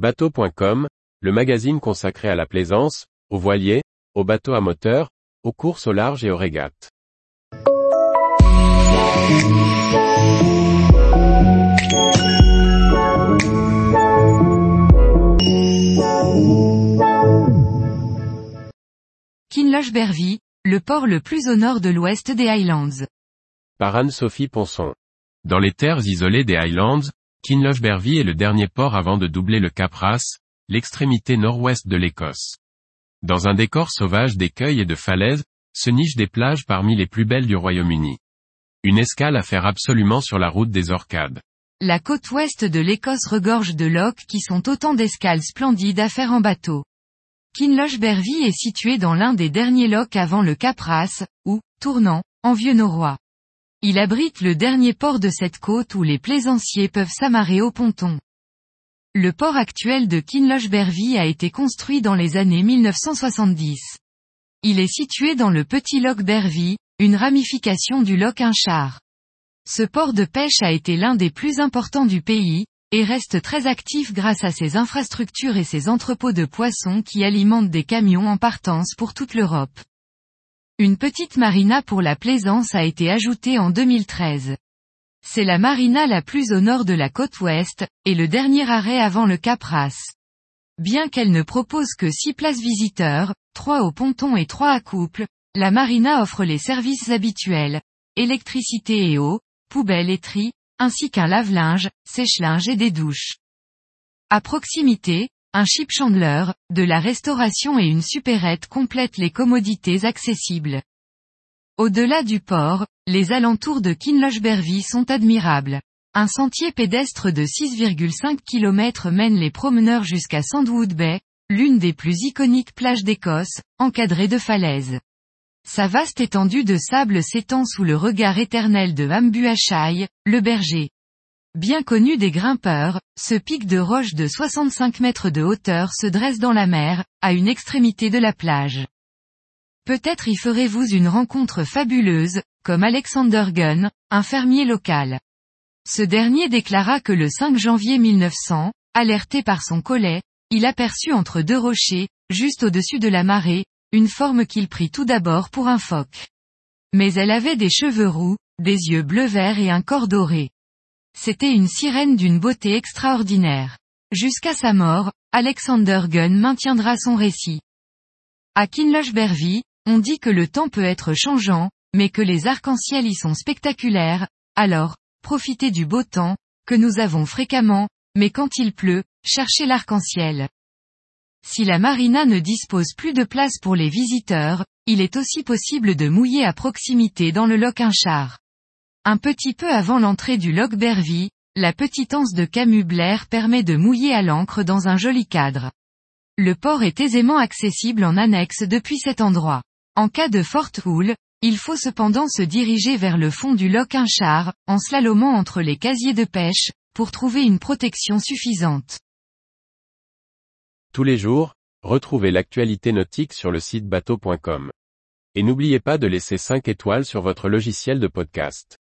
Bateau.com, le magazine consacré à la plaisance, aux voiliers, aux bateaux à moteur, aux courses au large et aux régates. Kinloch-Bervie, le port le plus au nord de l'ouest des Highlands. Par Anne-Sophie Ponson. Dans les terres isolées des Highlands, Kinloch-Bervie est le dernier port avant de doubler le Cap Ras, l'extrémité nord-ouest de l'Écosse. Dans un décor sauvage d'écueils et de falaises, se nichent des plages parmi les plus belles du Royaume-Uni. Une escale à faire absolument sur la route des Orcades. La côte ouest de l'Écosse regorge de lochs qui sont autant d'escales splendides à faire en bateau. Kinloch-Bervie est situé dans l'un des derniers lochs avant le Cap Ras, ou, tournant, en vieux norrois. Il abrite le dernier port de cette côte où les plaisanciers peuvent s'amarrer au ponton. Le port actuel de Kinloch-Bervie a été construit dans les années 1970. Il est situé dans le petit loch Bervie, une ramification du loch Inchar. Ce port de pêche a été l'un des plus importants du pays, et reste très actif grâce à ses infrastructures et ses entrepôts de poissons qui alimentent des camions en partance pour toute l'Europe. Une petite marina pour la plaisance a été ajoutée en 2013. C'est la marina la plus au nord de la côte ouest, et le dernier arrêt avant le Cap. Bien qu'elle ne propose que 6 places visiteurs, 3 au ponton et 3 à couple, la marina offre les services habituels, électricité et eau, poubelle et tri, ainsi qu'un lave-linge, sèche-linge et des douches. À proximité, un chip chandler, de la restauration et une supérette complètent les commodités accessibles. Au-delà du port, les alentours de Kinloch-Bervie sont admirables. Un sentier pédestre de 6,5 km mène les promeneurs jusqu'à Sandwood Bay, l'une des plus iconiques plages d'Écosse, encadrée de falaises. Sa vaste étendue de sable s'étend sous le regard éternel de Hambuachai, le berger. Bien connu des grimpeurs, ce pic de roche de 65 mètres de hauteur se dresse dans la mer, à une extrémité de la plage. Peut-être y ferez-vous une rencontre fabuleuse, comme Alexander Gunn, un fermier local. Ce dernier déclara que le 5 janvier 1900, alerté par son collet, il aperçut entre deux rochers, juste au-dessus de la marée, une forme qu'il prit tout d'abord pour un phoque. Mais elle avait des cheveux roux, des yeux bleu-vert et un corps doré. C'était une sirène d'une beauté extraordinaire. Jusqu'à sa mort, Alexander Gunn maintiendra son récit. À Kinloch-Bervie, on dit que le temps peut être changeant, mais que les arcs-en-ciel y sont spectaculaires, alors, profitez du beau temps, que nous avons fréquemment, mais quand il pleut, cherchez l'arc-en-ciel. Si la marina ne dispose plus de place pour les visiteurs, il est aussi possible de mouiller à proximité dans le loch Inchar. Un petit peu avant l'entrée du loch Bervie, la petite anse de Camus Blair permet de mouiller à l'ancre dans un joli cadre. Le port est aisément accessible en annexe depuis cet endroit. En cas de forte houle, il faut cependant se diriger vers le fond du loch Inchar, en slalomant entre les casiers de pêche, pour trouver une protection suffisante. Tous les jours, retrouvez l'actualité nautique sur le site bateau.com. Et n'oubliez pas de laisser 5 étoiles sur votre logiciel de podcast.